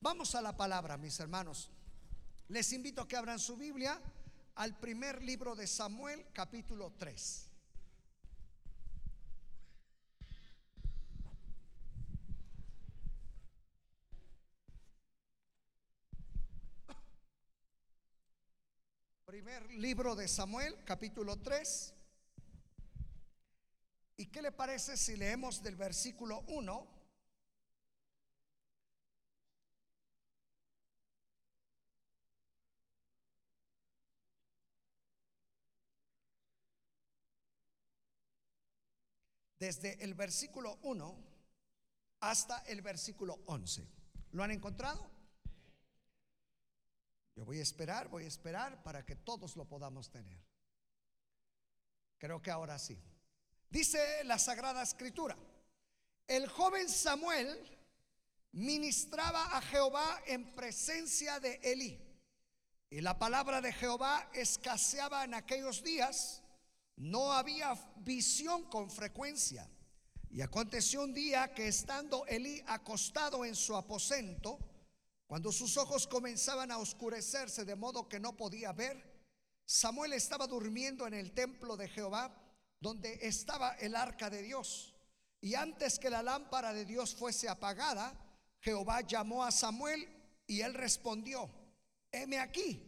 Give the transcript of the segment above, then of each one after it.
Vamos a la palabra, mis hermanos. Les invito a que abran su Biblia al primer libro de Samuel, capítulo 3. Primer libro de Samuel, capítulo 3. ¿Y qué le parece si leemos del versículo 1? Desde el versículo 1 hasta el versículo 11. ¿Lo han encontrado? Yo voy a esperar, voy a esperar para que todos lo podamos tener. Creo que ahora sí. Dice la Sagrada Escritura, el joven Samuel ministraba a Jehová en presencia de Elí. Y la palabra de Jehová escaseaba en aquellos días, no había visión con frecuencia. Y aconteció un día que estando Elí acostado en su aposento, cuando sus ojos comenzaban a oscurecerse de modo que no podía ver, Samuel estaba durmiendo en el templo de Jehová, donde estaba el arca de Dios. Y antes que la lámpara de Dios fuese apagada, Jehová llamó a Samuel y él respondió, heme aquí.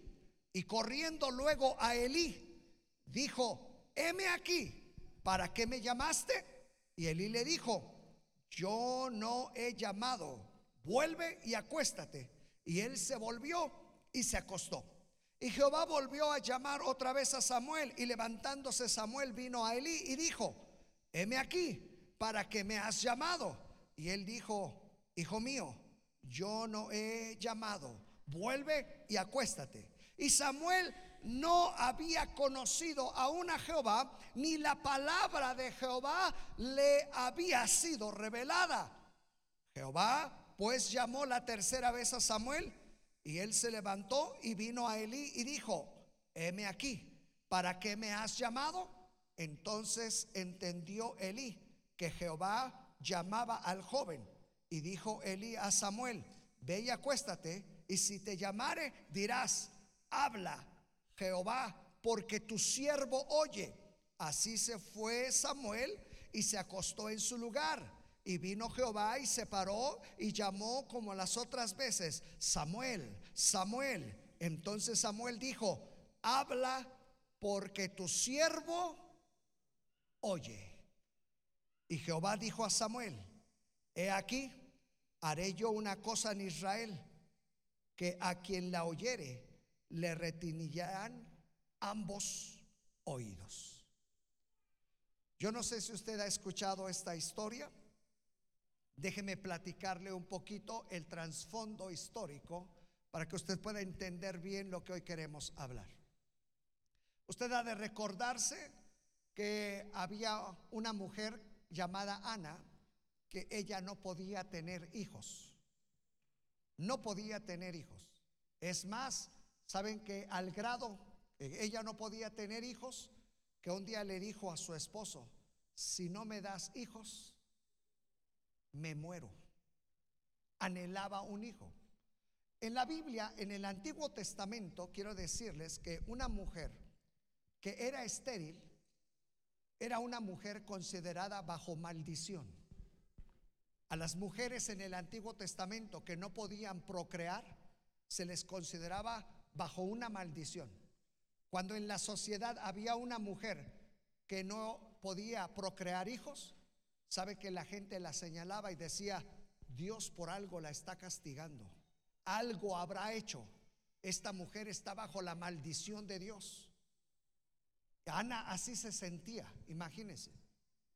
Y corriendo luego a Elí, dijo, heme aquí, ¿para qué me llamaste? Y Elí le dijo, yo no he llamado vuelve y acuéstate. Y él se volvió y se acostó. Y Jehová volvió a llamar otra vez a Samuel y levantándose Samuel vino a Elí y dijo, heme aquí, ¿para que me has llamado? Y él dijo, hijo mío, yo no he llamado, vuelve y acuéstate. Y Samuel no había conocido aún a Jehová, ni la palabra de Jehová le había sido revelada. Jehová pues llamó la tercera vez a Samuel y él se levantó y vino a Elí y dijo, heme aquí, ¿para qué me has llamado? Entonces entendió Elí que Jehová llamaba al joven y dijo Elí a Samuel, ve y acuéstate y si te llamare dirás, habla Jehová, porque tu siervo oye. Así se fue Samuel y se acostó en su lugar. Y vino Jehová y se paró y llamó como las otras veces, Samuel, Samuel. Entonces Samuel dijo, habla porque tu siervo oye. Y Jehová dijo a Samuel, he aquí, haré yo una cosa en Israel, que a quien la oyere le retinillarán ambos oídos. Yo no sé si usted ha escuchado esta historia. Déjeme platicarle un poquito el trasfondo histórico para que usted pueda entender bien lo que hoy queremos hablar. Usted ha de recordarse que había una mujer llamada Ana que ella no podía tener hijos. No podía tener hijos. Es más, saben que al grado que ella no podía tener hijos, que un día le dijo a su esposo, si no me das hijos, me muero. Anhelaba un hijo. En la Biblia, en el Antiguo Testamento, quiero decirles que una mujer que era estéril era una mujer considerada bajo maldición. A las mujeres en el Antiguo Testamento que no podían procrear, se les consideraba bajo una maldición. Cuando en la sociedad había una mujer que no podía procrear hijos, sabe que la gente la señalaba y decía, Dios por algo la está castigando. Algo habrá hecho. Esta mujer está bajo la maldición de Dios. Ana así se sentía, imagínense.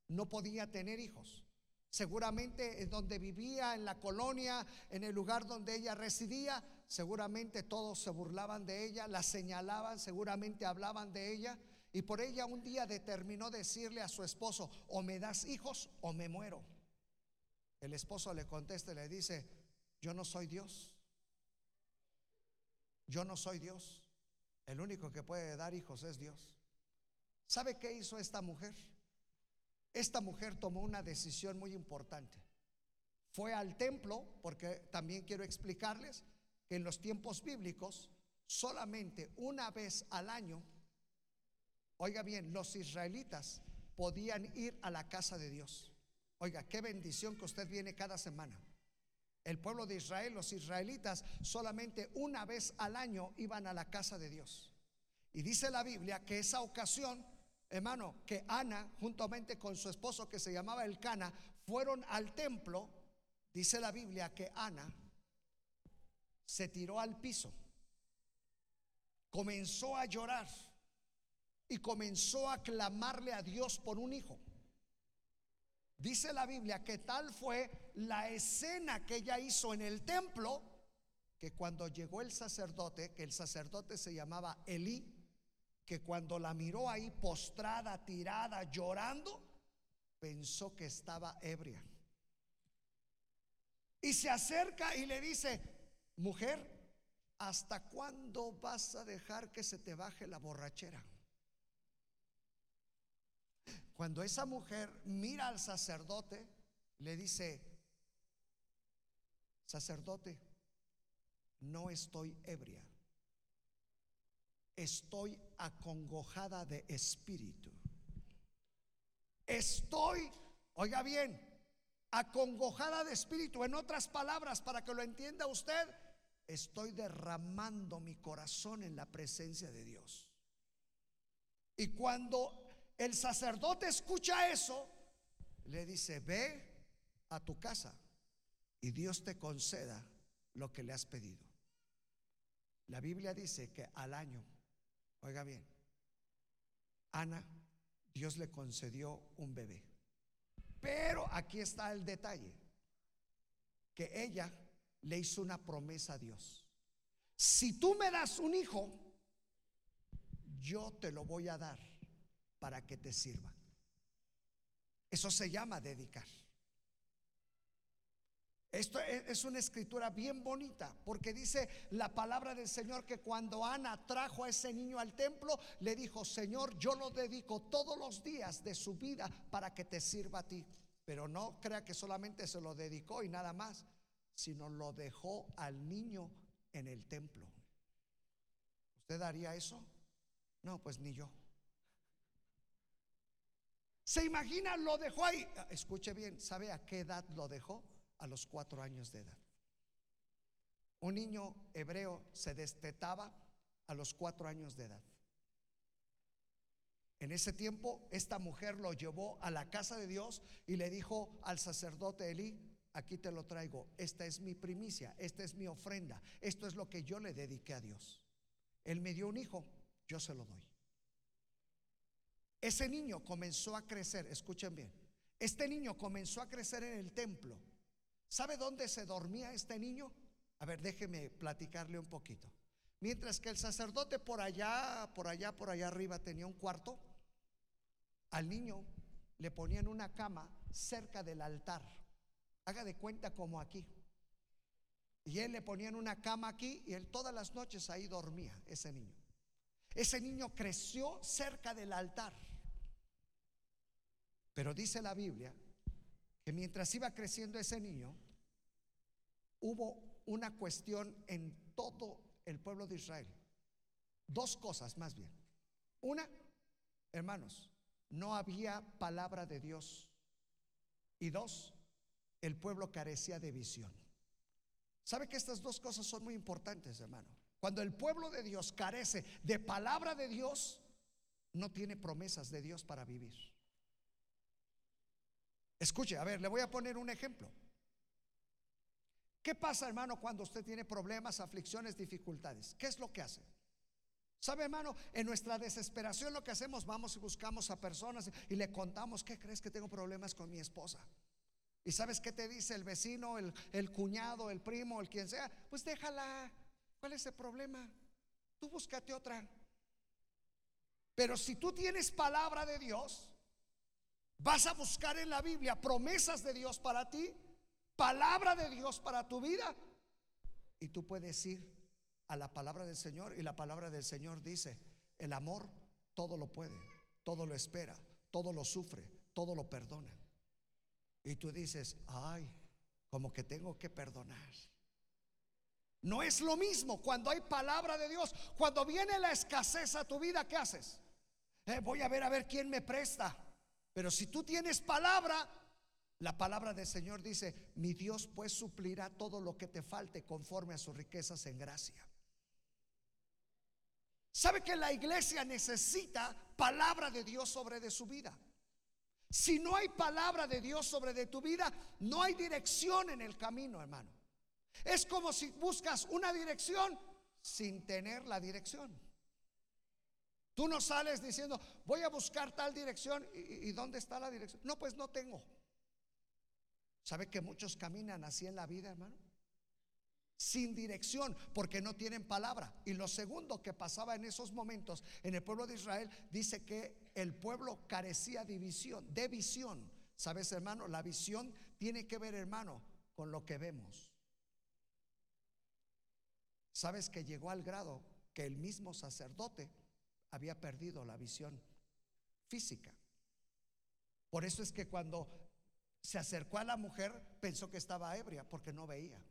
No podía tener hijos. Seguramente en donde vivía, en la colonia, en el lugar donde ella residía, seguramente todos se burlaban de ella, la señalaban, seguramente hablaban de ella. Y por ella un día determinó decirle a su esposo, o me das hijos o me muero. El esposo le contesta y le dice, yo no soy Dios. Yo no soy Dios. El único que puede dar hijos es Dios. ¿Sabe qué hizo esta mujer? Esta mujer tomó una decisión muy importante. fue al templo, porque también quiero explicarles que en los tiempos bíblicos solamente una vez al año, oiga bien, los israelitas podían ir a la casa de Dios. Oiga, qué bendición que usted viene cada semana. El pueblo de Israel, los israelitas, solamente una vez al año iban a la casa de Dios. Y dice la Biblia que esa ocasión, hermano, que Ana, juntamente con su esposo que se llamaba Elcana, fueron al templo. Dice la Biblia que Ana se tiró al piso, comenzó a llorar y comenzó a clamarle a Dios por un hijo. Dice la Biblia que tal fue la escena que ella hizo en el templo, que cuando llegó el sacerdote, que el sacerdote se llamaba Elí, que cuando la miró ahí postrada, tirada, llorando, pensó que estaba ebria. Y se acerca y le dice, mujer, ¿hasta cuándo vas a dejar que se te baje la borrachera? Cuando esa mujer mira al sacerdote, le dice, sacerdote, no estoy ebria estoy acongojada de espíritu. Estoy, oiga bien, acongojada de espíritu. En otras palabras, para que lo entienda usted, estoy derramando mi corazón en la presencia de Dios. Y cuando el sacerdote escucha eso, le dice, ve a tu casa y Dios te conceda lo que le has pedido. La Biblia dice que al año Oiga bien, Ana, Dios le concedió un bebé. Pero aquí está el detalle, que ella le hizo una promesa a Dios. Si tú me das un hijo, yo te lo voy a dar para que te sirva. Eso se llama dedicar. Esto es una escritura bien bonita porque dice la palabra del Señor que cuando Ana trajo a ese niño al templo, le dijo, Señor, yo lo dedico todos los días de su vida para que te sirva a ti. Pero no crea que solamente se lo dedicó y nada más, sino lo dejó al niño en el templo. ¿Usted haría eso? No, pues ni yo. ¿Se imagina? Lo dejó ahí. Escuche bien, ¿sabe a qué edad lo dejó? a los cuatro años de edad. Un niño hebreo se destetaba a los cuatro años de edad. En ese tiempo, esta mujer lo llevó a la casa de Dios y le dijo al sacerdote Elí, aquí te lo traigo, esta es mi primicia, esta es mi ofrenda, esto es lo que yo le dediqué a Dios. Él me dio un hijo, yo se lo doy. Ese niño comenzó a crecer, escuchen bien, este niño comenzó a crecer en el templo ¿Sabe dónde se dormía este niño? A ver, déjeme platicarle un poquito. Mientras que el sacerdote por allá, por allá, por allá arriba tenía un cuarto, al niño le ponían una cama cerca del altar. Haga de cuenta como aquí. Y él le ponían una cama aquí y él todas las noches ahí dormía, ese niño. Ese niño creció cerca del altar. Pero dice la Biblia que mientras iba creciendo ese niño, hubo una cuestión en todo el pueblo de Israel. Dos cosas más bien. Una, hermanos, no había palabra de Dios. Y dos, el pueblo carecía de visión. ¿Sabe que estas dos cosas son muy importantes, hermano? Cuando el pueblo de Dios carece de palabra de Dios, no tiene promesas de Dios para vivir. Escuche, a ver, le voy a poner un ejemplo. ¿Qué pasa, hermano, cuando usted tiene problemas, aflicciones, dificultades? ¿Qué es lo que hace? ¿Sabe, hermano? En nuestra desesperación lo que hacemos, vamos y buscamos a personas y le contamos, ¿qué crees que tengo problemas con mi esposa? ¿Y sabes qué te dice el vecino, el, el cuñado, el primo, el quien sea? Pues déjala. ¿Cuál es el problema? Tú búscate otra. Pero si tú tienes palabra de Dios, vas a buscar en la Biblia promesas de Dios para ti palabra de Dios para tu vida. Y tú puedes ir a la palabra del Señor y la palabra del Señor dice, el amor todo lo puede, todo lo espera, todo lo sufre, todo lo perdona. Y tú dices, ay, como que tengo que perdonar. No es lo mismo cuando hay palabra de Dios. Cuando viene la escasez a tu vida, ¿qué haces? Eh, voy a ver a ver quién me presta. Pero si tú tienes palabra, la palabra del Señor dice, mi Dios pues suplirá todo lo que te falte conforme a sus riquezas en gracia. ¿Sabe que la iglesia necesita palabra de Dios sobre de su vida? Si no hay palabra de Dios sobre de tu vida, no hay dirección en el camino, hermano. Es como si buscas una dirección sin tener la dirección. Tú no sales diciendo, voy a buscar tal dirección y, dónde está la dirección. No, pues no tengo. ¿Sabe que muchos caminan así en la vida, hermano? Sin dirección, porque no tienen palabra. Y lo segundo que pasaba en esos momentos en el pueblo de Israel, dice que el pueblo carecía de visión, de visión. ¿Sabes, hermano? La visión tiene que ver, hermano, con lo que vemos. ¿Sabes que llegó al grado que el mismo sacerdote había perdido la visión física. Por eso es que cuando se acercó a la mujer pensó que estaba ebria porque no veía.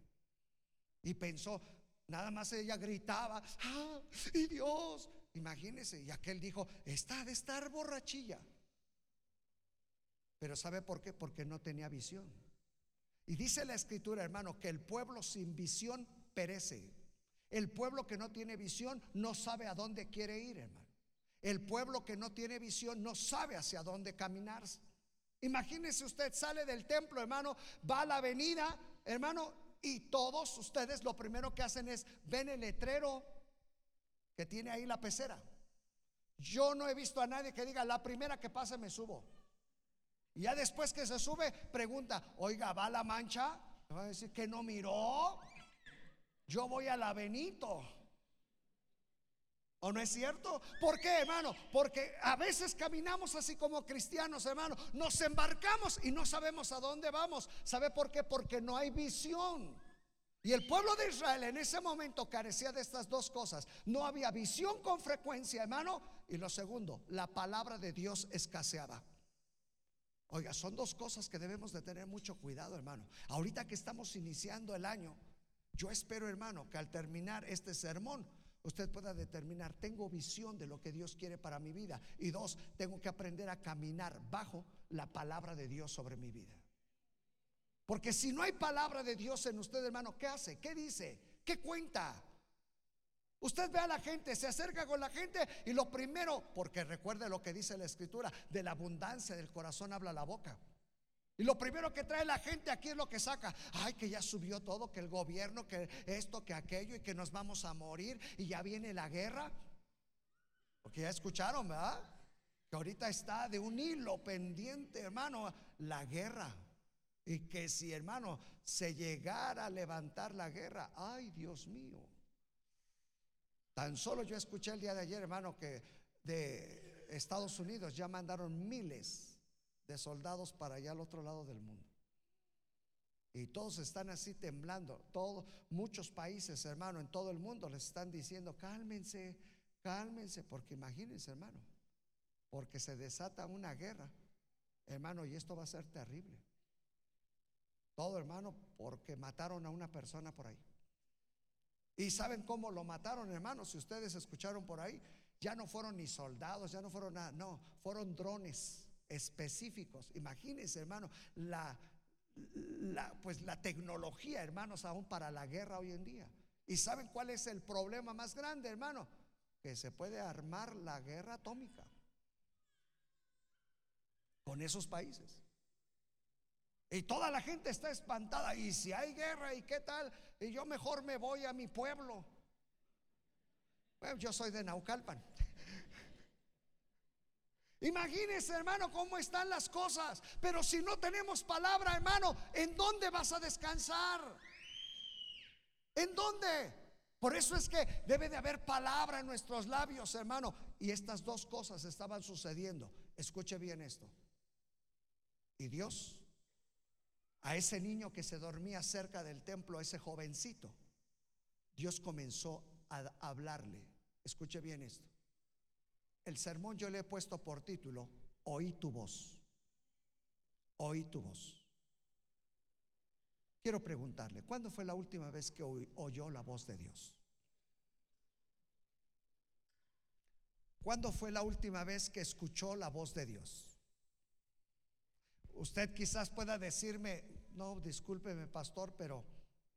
Y pensó, nada más ella gritaba, ¡ah! ¡Y Dios! Imagínese, y aquel dijo, está de estar borrachilla. Pero ¿sabe por qué? Porque no tenía visión. Y dice la escritura, hermano, que el pueblo sin visión perece. El pueblo que no tiene visión no sabe a dónde quiere ir, hermano. El pueblo que no tiene visión no sabe hacia dónde caminar. Imagínese usted, sale del templo, hermano, va a la avenida, hermano, y todos ustedes lo primero que hacen es ven el letrero que tiene ahí la pecera. Yo no he visto a nadie que diga, la primera que pase me subo. Y ya después que se sube, pregunta, oiga, ¿va la mancha? Va a decir que no miró. Yo voy a la. ¿O no es cierto? ¿Por qué, hermano? Porque a veces caminamos así como cristianos, hermano. Nos embarcamos y no sabemos a dónde vamos. ¿Sabe por qué? Porque no hay visión. Y el pueblo de Israel en ese momento carecía de estas dos cosas. No había visión con frecuencia, hermano. Y lo segundo, la palabra de Dios escaseaba. Oiga, son dos cosas que debemos de tener mucho cuidado, hermano. Ahorita que estamos iniciando el año, yo espero, hermano, que al terminar este sermón usted pueda determinar, tengo visión de lo que Dios quiere para mi vida. Y dos, tengo que aprender a caminar bajo la palabra de Dios sobre mi vida. Porque si no hay palabra de Dios en usted, hermano, ¿qué hace? ¿Qué dice? ¿Qué cuenta? Usted ve a la gente, se acerca con la gente y lo primero, porque recuerde lo que dice la escritura, de la abundancia del corazón habla la boca. Y lo primero que trae la gente aquí es lo que saca. Ay, que ya subió todo, que el gobierno, que esto, que aquello y que nos vamos a morir y ya viene la guerra. Porque ya escucharon, ¿verdad? Que ahorita está de un hilo pendiente, hermano, la guerra. Y que si, hermano, se llegara a levantar la guerra, ay, Dios mío. Tan solo yo escuché el día de ayer, hermano, que de Estados Unidos ya mandaron miles de soldados para allá al otro lado del mundo. Y todos están así temblando. Todos, muchos países, hermano, en todo el mundo les están diciendo, cálmense, cálmense, porque imagínense, hermano, porque se desata una guerra, hermano, y esto va a ser terrible. Todo, hermano, porque mataron a una persona por ahí. ¿Y saben cómo lo mataron, hermano? Si ustedes escucharon por ahí, ya no fueron ni soldados, ya no fueron nada, no, fueron drones específicos. Imagínense, hermano, la, la, pues la tecnología, hermanos, aún para la guerra hoy en día. ¿Y saben cuál es el problema más grande, hermano? Que se puede armar la guerra atómica con esos países. Y toda la gente está espantada. Y si hay guerra, ¿y qué tal? Y yo mejor me voy a mi pueblo. Bueno, yo soy de Naucalpan. Imagínese, hermano, cómo están las cosas. Pero si no tenemos palabra, hermano, ¿en dónde vas a descansar? ¿En dónde? Por eso es que debe de haber palabra en nuestros labios, hermano. Y estas dos cosas estaban sucediendo. Escuche bien esto. Y Dios, a ese niño que se dormía cerca del templo, a ese jovencito, Dios comenzó a hablarle. Escuche bien esto. El sermón yo le he puesto por título, Oí tu voz. Oí tu voz. Quiero preguntarle, ¿cuándo fue la última vez que oyó la voz de Dios? ¿Cuándo fue la última vez que escuchó la voz de Dios? Usted quizás pueda decirme, no, discúlpeme pastor, pero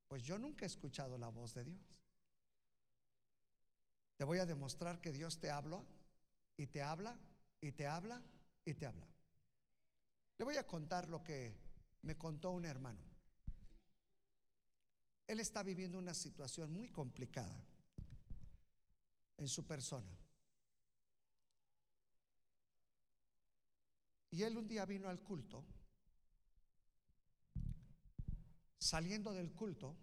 pues yo nunca he escuchado la voz de Dios. Te voy a demostrar que Dios te habla y te habla y te habla y te habla. Le voy a contar lo que me contó un hermano. Él está viviendo una situación muy complicada en su persona. Y él un día vino al culto. Saliendo del culto,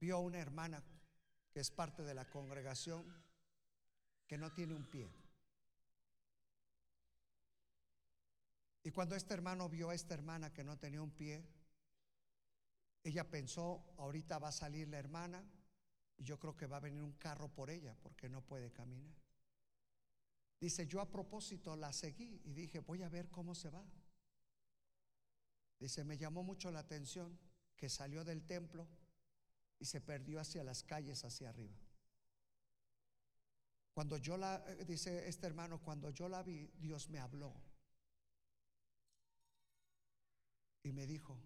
vio a una hermana que es parte de la congregación que no tiene un pie. Y cuando este hermano vio a esta hermana que no tenía un pie, ella pensó, ahorita va a salir la hermana y yo creo que va a venir un carro por ella porque no puede caminar. Dice, yo a propósito la seguí y dije, voy a ver cómo se va. Dice, me llamó mucho la atención que salió del templo y se perdió hacia las calles, hacia arriba. Cuando yo la, eh, dice este hermano, cuando yo la vi, Dios me habló. Y me dijo,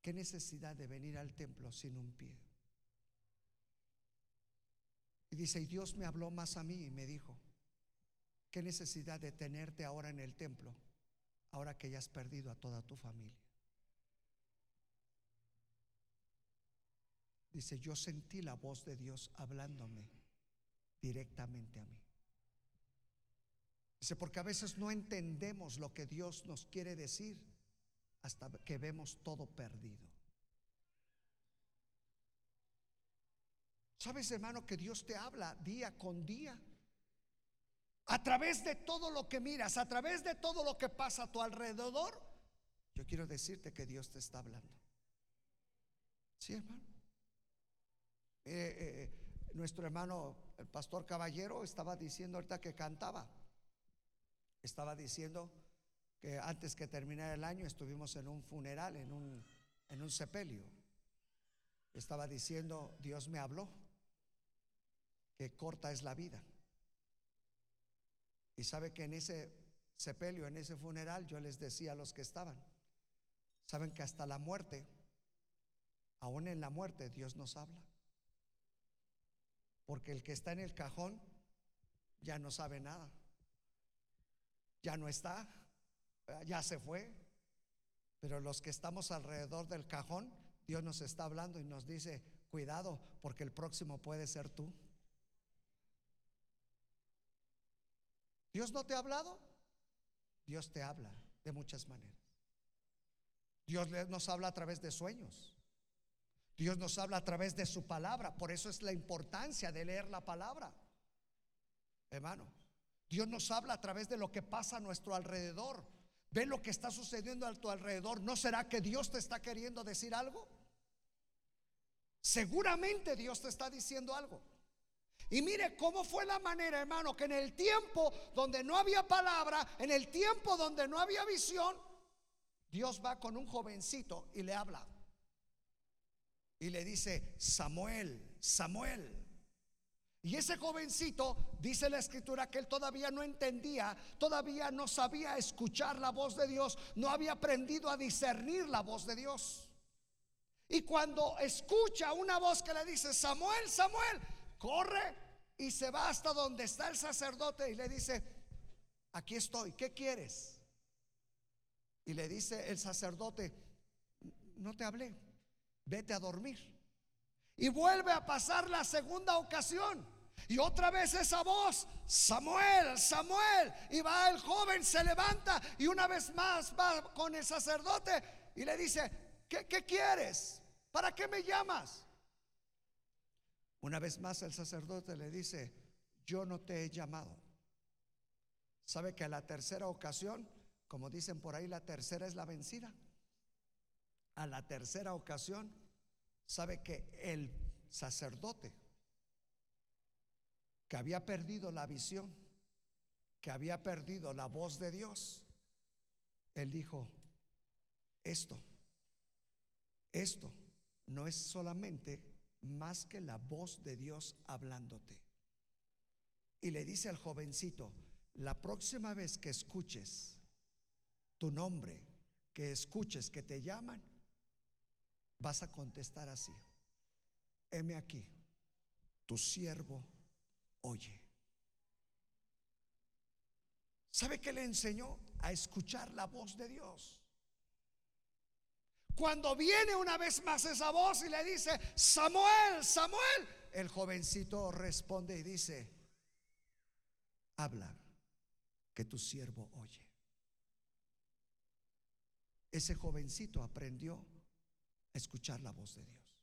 ¿qué necesidad de venir al templo sin un pie? Y dice, y Dios me habló más a mí y me dijo, ¿Qué necesidad de tenerte ahora en el templo, ahora que ya has perdido a toda tu familia? Dice, yo sentí la voz de Dios hablándome directamente a mí. Dice, porque a veces no entendemos lo que Dios nos quiere decir hasta que vemos todo perdido. ¿Sabes, hermano, que Dios te habla día con día? A través de todo lo que miras, a través de todo lo que pasa a tu alrededor, yo quiero decirte que Dios te está hablando. Sí, hermano. Eh, eh, nuestro hermano, el pastor Caballero, estaba diciendo ahorita que cantaba. Estaba diciendo que antes que terminara el año estuvimos en un funeral, en un, en un sepelio. Estaba diciendo, Dios me habló, que corta es la vida. Y sabe que en ese sepelio, en ese funeral, yo les decía a los que estaban, saben que hasta la muerte, aún en la muerte, Dios nos habla. Porque el que está en el cajón ya no sabe nada. Ya no está, ya se fue. Pero los que estamos alrededor del cajón, Dios nos está hablando y nos dice, cuidado, porque el próximo puede ser tú. ¿Dios no te ha hablado? Dios te habla de muchas maneras. Dios nos habla a través de sueños. Dios nos habla a través de su palabra. Por eso es la importancia de leer la palabra. Hermano, Dios nos habla a través de lo que pasa a nuestro alrededor. Ve lo que está sucediendo a tu alrededor. ¿No será que Dios te está queriendo decir algo? Seguramente Dios te está diciendo algo. Y mire cómo fue la manera, hermano, que en el tiempo donde no había palabra, en el tiempo donde no había visión, Dios va con un jovencito y le habla. Y le dice, Samuel, Samuel. Y ese jovencito, dice la escritura, que él todavía no entendía, todavía no sabía escuchar la voz de Dios, no había aprendido a discernir la voz de Dios. Y cuando escucha una voz que le dice, Samuel, Samuel, corre y se va hasta donde está el sacerdote y le dice, aquí estoy, ¿qué quieres? Y le dice el sacerdote, no te hablé, vete a dormir. Y vuelve a pasar la segunda ocasión. Y otra vez esa voz, Samuel, Samuel. Y va el joven, se levanta y una vez más va con el sacerdote y le dice, ¿qué, qué quieres? ¿Para qué me llamas? Una vez más el sacerdote le dice, yo no te he llamado. ¿Sabe que a la tercera ocasión, como dicen por ahí, la tercera es la vencida? A la tercera ocasión, ¿sabe que el sacerdote que había perdido la visión, que había perdido la voz de Dios, él dijo, esto esto no es solamente más que la voz de Dios hablándote. Y le dice al jovencito, la próxima vez que escuches tu nombre, que escuches que te llaman, vas a contestar así. Heme aquí, tu siervo oye. ¿Sabe qué le enseñó? A escuchar la voz de Dios. Cuando viene una vez más esa voz y le dice, Samuel, Samuel, el jovencito responde y dice, habla, que tu siervo oye. Ese jovencito aprendió a escuchar la voz de Dios.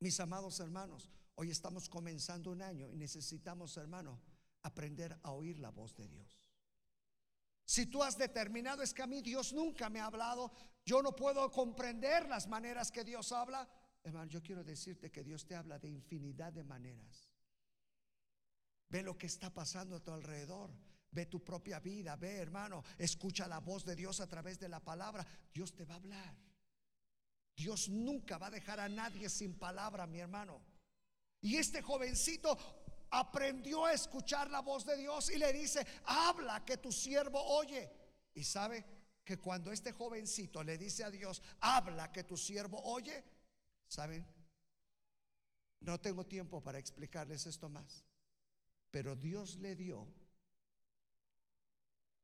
Mis amados hermanos, hoy estamos comenzando un año y necesitamos, hermano, aprender a oír la voz de Dios. Si tú has determinado es que a mí Dios nunca me ha hablado, yo no puedo comprender las maneras que Dios habla, hermano, yo quiero decirte que Dios te habla de infinidad de maneras. Ve lo que está pasando a tu alrededor. Ve tu propia vida, ve hermano, escucha la voz de Dios a través de la palabra. Dios te va a hablar. Dios nunca va a dejar a nadie sin palabra, mi hermano. Y este jovencito aprendió a escuchar la voz de Dios y le dice, habla que tu siervo oye. Y sabe que cuando este jovencito le dice a Dios, habla que tu siervo oye, ¿saben? No tengo tiempo para explicarles esto más, pero Dios le dio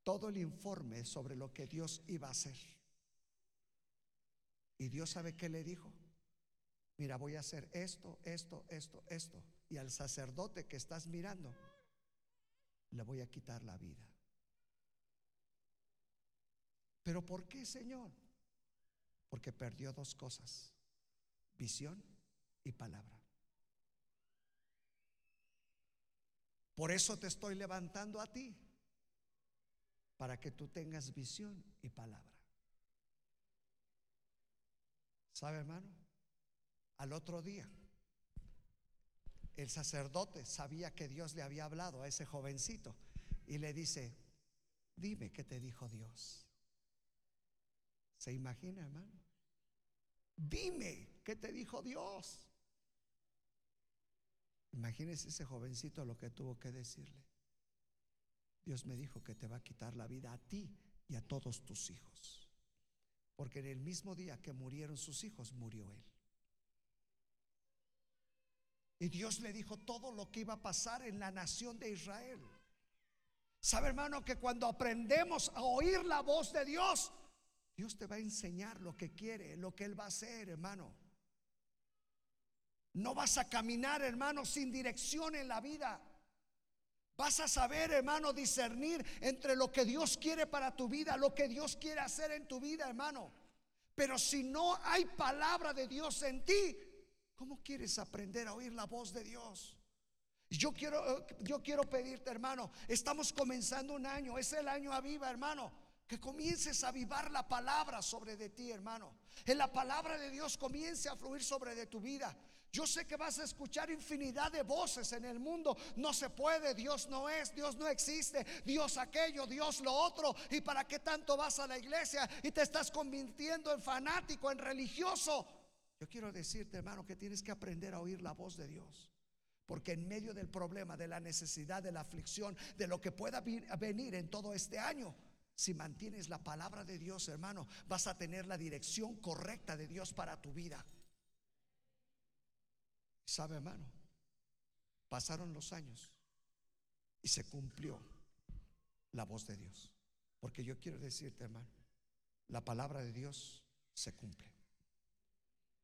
todo el informe sobre lo que Dios iba a hacer. Y Dios sabe qué le dijo. Mira, voy a hacer esto, esto, esto, esto y al sacerdote que estás mirando le voy a quitar la vida. ¿Pero por qué, Señor? Porque perdió dos cosas, visión y palabra. Por eso te estoy levantando a ti, para que tú tengas visión y palabra. ¿Sabe, hermano? Al otro día el sacerdote sabía que Dios le había hablado a ese jovencito y le dice, dime qué te dijo Dios. ¿Se imagina, hermano? Dime qué te dijo Dios. Imagínese ese jovencito lo que tuvo que decirle. Dios me dijo que te va a quitar la vida a ti y a todos tus hijos. Porque en el mismo día que murieron sus hijos, murió él. Y Dios le dijo todo lo que iba a pasar en la nación de Israel. ¿Sabe hermano que cuando aprendemos a oír la voz de Dios, Dios te va a enseñar lo que quiere, lo que Él va a hacer, hermano? No vas a caminar, hermano, sin dirección en la vida. Vas a saber, hermano, discernir entre lo que Dios quiere para tu vida, lo que Dios quiere hacer en tu vida, hermano. Pero si no hay palabra de Dios en ti, ¿Cómo quieres aprender a oír la voz de Dios? Yo quiero, eh, yo quiero pedirte, hermano, estamos comenzando un año, es el año aviva, hermano. Que comiences a avivar la palabra sobre de ti, hermano. En la palabra de Dios comience a fluir sobre de tu vida. Yo sé que vas a escuchar infinidad de voces en el mundo. No se puede, Dios no es, Dios no existe, Dios aquello, Dios lo otro. ¿Y para qué tanto vas a la iglesia y te estás convirtiendo en fanático, en religioso? Yo quiero decirte, hermano, que tienes que aprender a oír la voz de Dios. Porque en medio del problema, de la necesidad, de la aflicción, de lo que pueda venir en todo este año, si mantienes la palabra de Dios, hermano, vas a tener la dirección correcta de Dios para tu vida. ¿Sabe, hermano? Pasaron los años y se cumplió la voz de Dios. Porque yo quiero decirte, hermano, la palabra de Dios se cumple.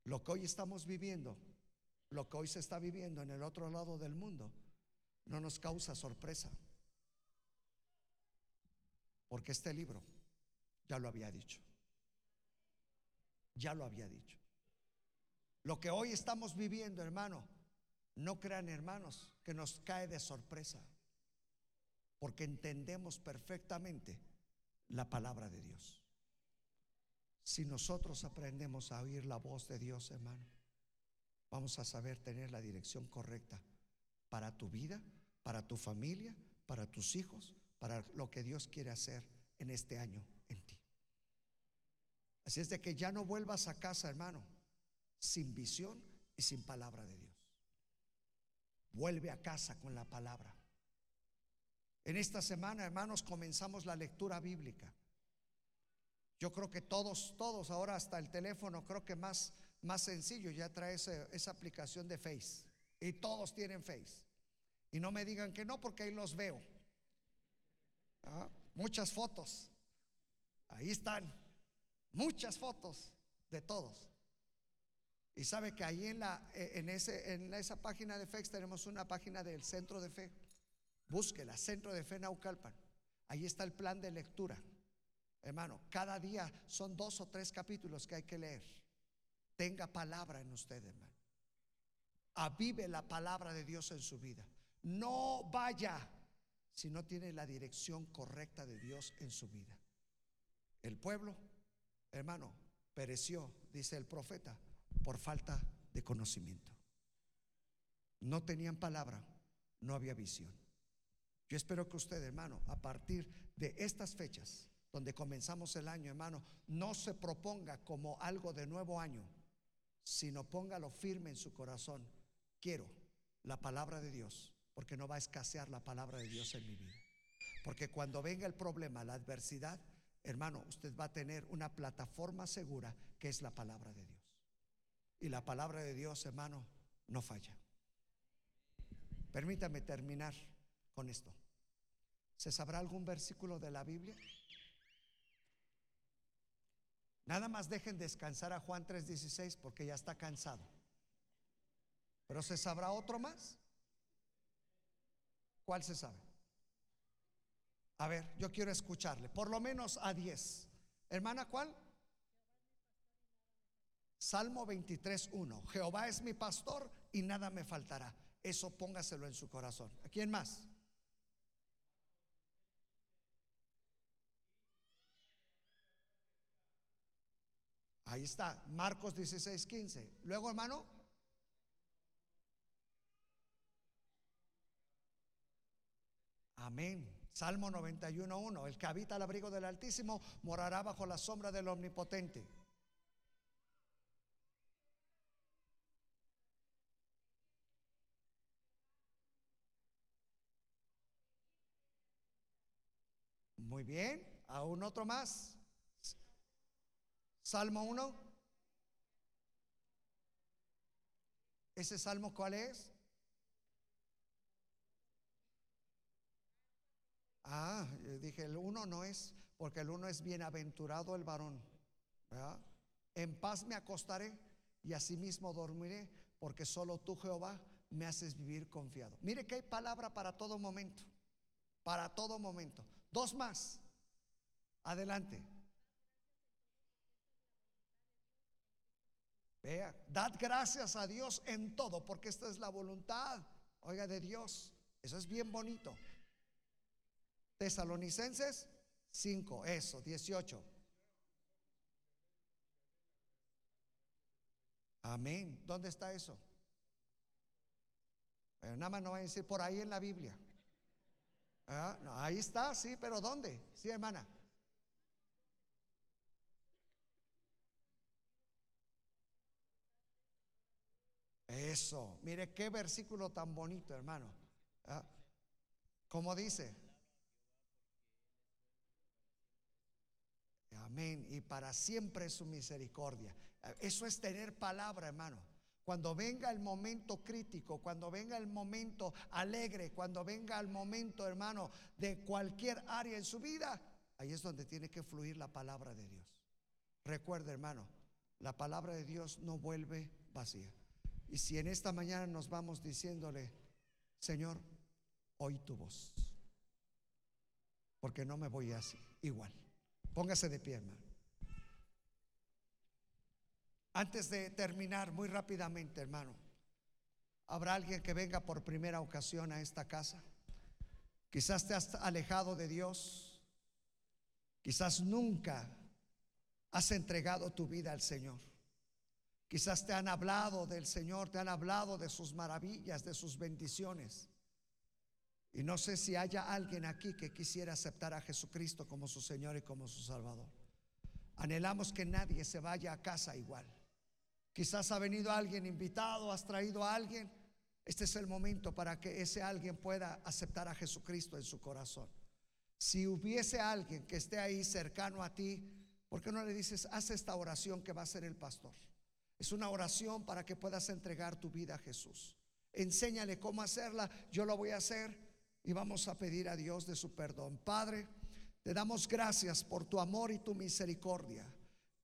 Lo que hoy estamos viviendo, lo que hoy se está viviendo en el otro lado del mundo, no nos causa sorpresa. Porque este libro ya lo había dicho. Ya lo había dicho. Lo que hoy estamos viviendo, hermano, no crean hermanos que nos cae de sorpresa. Porque entendemos perfectamente la palabra de Dios. Si nosotros aprendemos a oír la voz de Dios, hermano, vamos a saber tener la dirección correcta para tu vida, para tu familia, para tus hijos, para lo que Dios quiere hacer en este año en ti. Así es de que ya no vuelvas a casa, hermano, sin visión y sin palabra de Dios. Vuelve a casa con la palabra. En esta semana, hermanos, comenzamos la lectura bíblica. Yo creo que todos, todos, ahora hasta el teléfono, creo que más, más sencillo, ya trae esa aplicación de Face. Y todos tienen Face. Y no me digan que no, porque ahí los veo. Ah, muchas fotos. Ahí están. Muchas fotos de todos. Y sabe que ahí en, la, en, ese, en esa página de Face tenemos una página del Centro de Fe. Búsquela, Centro de Fe Naucalpan. Ahí está el plan de lectura. Hermano, cada día son dos o tres capítulos que hay que leer. Tenga palabra en usted, hermano. Avive la palabra de Dios en su vida. No vaya si no tiene la dirección correcta de Dios en su vida. El pueblo, hermano, pereció, dice el profeta, por falta de conocimiento. No tenían palabra, no había visión. Yo espero que usted, hermano, a partir de estas fechas, donde comenzamos el año, hermano, no se proponga como algo de nuevo año, sino póngalo firme en su corazón. Quiero la palabra de Dios, porque no va a escasear la palabra de Dios en mi vida. Porque cuando venga el problema, la adversidad, hermano, usted va a tener una plataforma segura que es la palabra de Dios. Y la palabra de Dios, hermano, no falla. Permítame terminar con esto. ¿Se sabrá algún versículo de la Biblia? Nada más dejen descansar a Juan 3:16 porque ya está cansado. Pero ¿se sabrá otro más? ¿Cuál se sabe? A ver, yo quiero escucharle, por lo menos a 10. Hermana, ¿cuál? Salmo 23.1. Jehová es mi pastor y nada me faltará. Eso póngaselo en su corazón. ¿A quién más? Ahí está, Marcos 16, 15. Luego, hermano. Amén. Salmo 91, El que habita al abrigo del Altísimo morará bajo la sombra del Omnipotente. Muy bien. ¿Aún otro más? Salmo 1. ¿Ese salmo cuál es? Ah, dije, el 1 no es, porque el 1 es bienaventurado el varón. En paz me acostaré y asimismo dormiré, porque solo tú, Jehová, me haces vivir confiado. Mire que hay palabra para todo momento, para todo momento. Dos más. Adelante. Vea, dad gracias a Dios en todo, porque esta es la voluntad, oiga, de Dios. Eso es bien bonito. Tesalonicenses 5, eso, 18. Amén. ¿Dónde está eso? Nada más no va a decir por ahí en la Biblia. Ah, ahí está, sí, pero ¿dónde? Sí, hermana. Eso, mire qué versículo tan bonito, hermano. Ah, como dice, amén, y para siempre su misericordia. Eso es tener palabra, hermano. Cuando venga el momento crítico, cuando venga el momento alegre, cuando venga el momento, hermano, de cualquier área en su vida, ahí es donde tiene que fluir la palabra de Dios. Recuerde, hermano, la palabra de Dios no vuelve vacía. Y si en esta mañana nos vamos diciéndole, Señor, oí tu voz, porque no me voy así, igual. Póngase de pie, hermano. Antes de terminar, muy rápidamente, hermano, ¿habrá alguien que venga por primera ocasión a esta casa? Quizás te has alejado de Dios, quizás nunca has entregado tu vida al Señor. Quizás te han hablado del Señor, te han hablado de sus maravillas, de sus bendiciones. Y no sé si haya alguien aquí que quisiera aceptar a Jesucristo como su Señor y como su Salvador. Anhelamos que nadie se vaya a casa igual. Quizás ha venido alguien invitado, has traído a alguien. Este es el momento para que ese alguien pueda aceptar a Jesucristo en su corazón. Si hubiese alguien que esté ahí cercano a ti, ¿por qué no le dices, haz esta oración que va a ser el pastor? Es una oración para que puedas entregar tu vida a Jesús. Enséñale cómo hacerla, yo lo voy a hacer y vamos a pedir a Dios de su perdón. Padre, te damos gracias por tu amor y tu misericordia.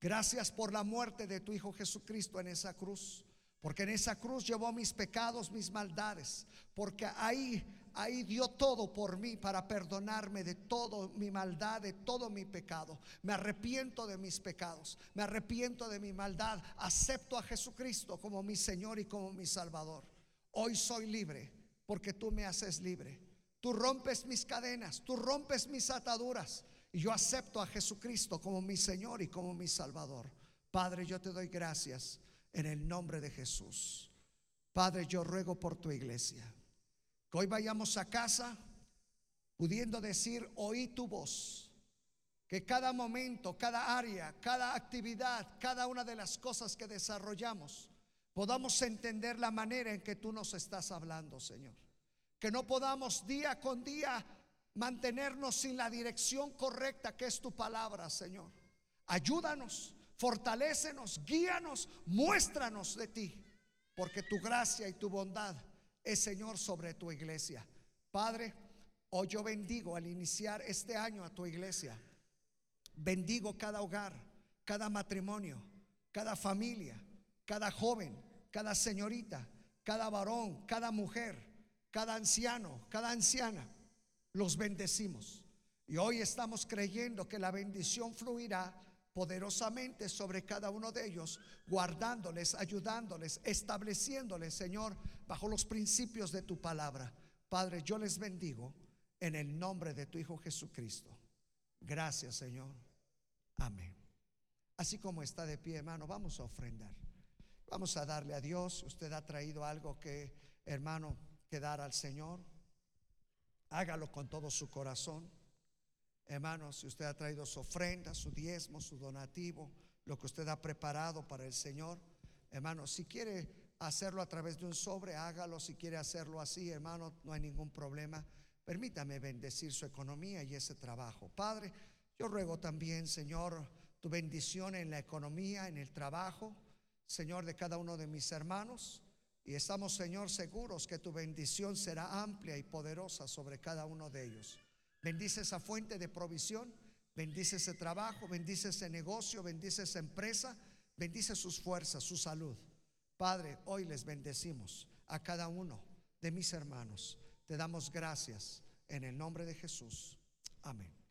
Gracias por la muerte de tu Hijo Jesucristo en esa cruz. Porque en esa cruz llevó mis pecados, mis maldades. Porque ahí, ahí dio todo por mí para perdonarme de todo mi maldad, de todo mi pecado. Me arrepiento de mis pecados. Me arrepiento de mi maldad. Acepto a Jesucristo como mi Señor y como mi Salvador. Hoy soy libre porque tú me haces libre. Tú rompes mis cadenas, tú rompes mis ataduras. Y yo acepto a Jesucristo como mi Señor y como mi Salvador. Padre, yo te doy gracias en el nombre de Jesús. Padre, yo ruego por tu iglesia. Que hoy vayamos a casa pudiendo decir, oí tu voz. Que cada momento, cada área, cada actividad, cada una de las cosas que desarrollamos, podamos entender la manera en que tú nos estás hablando, Señor. Que no podamos día con día mantenernos sin la dirección correcta que es tu palabra, Señor. Ayúdanos fortalécenos, guíanos, muéstranos de ti, porque tu gracia y tu bondad es, Señor, sobre tu iglesia. Padre, hoy yo bendigo al iniciar este año a tu iglesia. Bendigo cada hogar, cada matrimonio, cada familia, cada joven, cada señorita, cada varón, cada mujer, cada anciano, cada anciana. Los bendecimos. Y hoy estamos creyendo que la bendición fluirá poderosamente sobre cada uno de ellos, guardándoles, ayudándoles, estableciéndoles, Señor, bajo los principios de tu palabra. Padre, yo les bendigo en el nombre de tu Hijo Jesucristo. Gracias, Señor. Amén. Así como está de pie, hermano, vamos a ofrendar. Vamos a darle a Dios. Usted ha traído algo que, hermano, que dar al Señor. Hágalo con todo su corazón. Hermano, si usted ha traído su ofrenda, su diezmo, su donativo, lo que usted ha preparado para el Señor, hermano, si quiere hacerlo a través de un sobre, hágalo. Si quiere hacerlo así, hermano, no hay ningún problema. Permítame bendecir su economía y ese trabajo. Padre, yo ruego también, Señor, tu bendición en la economía, en el trabajo, Señor, de cada uno de mis hermanos. Y estamos, Señor, seguros que tu bendición será amplia y poderosa sobre cada uno de ellos. Bendice esa fuente de provisión, bendice ese trabajo, bendice ese negocio, bendice esa empresa, bendice sus fuerzas, su salud. Padre, hoy les bendecimos a cada uno de mis hermanos. Te damos gracias en el nombre de Jesús. Amén.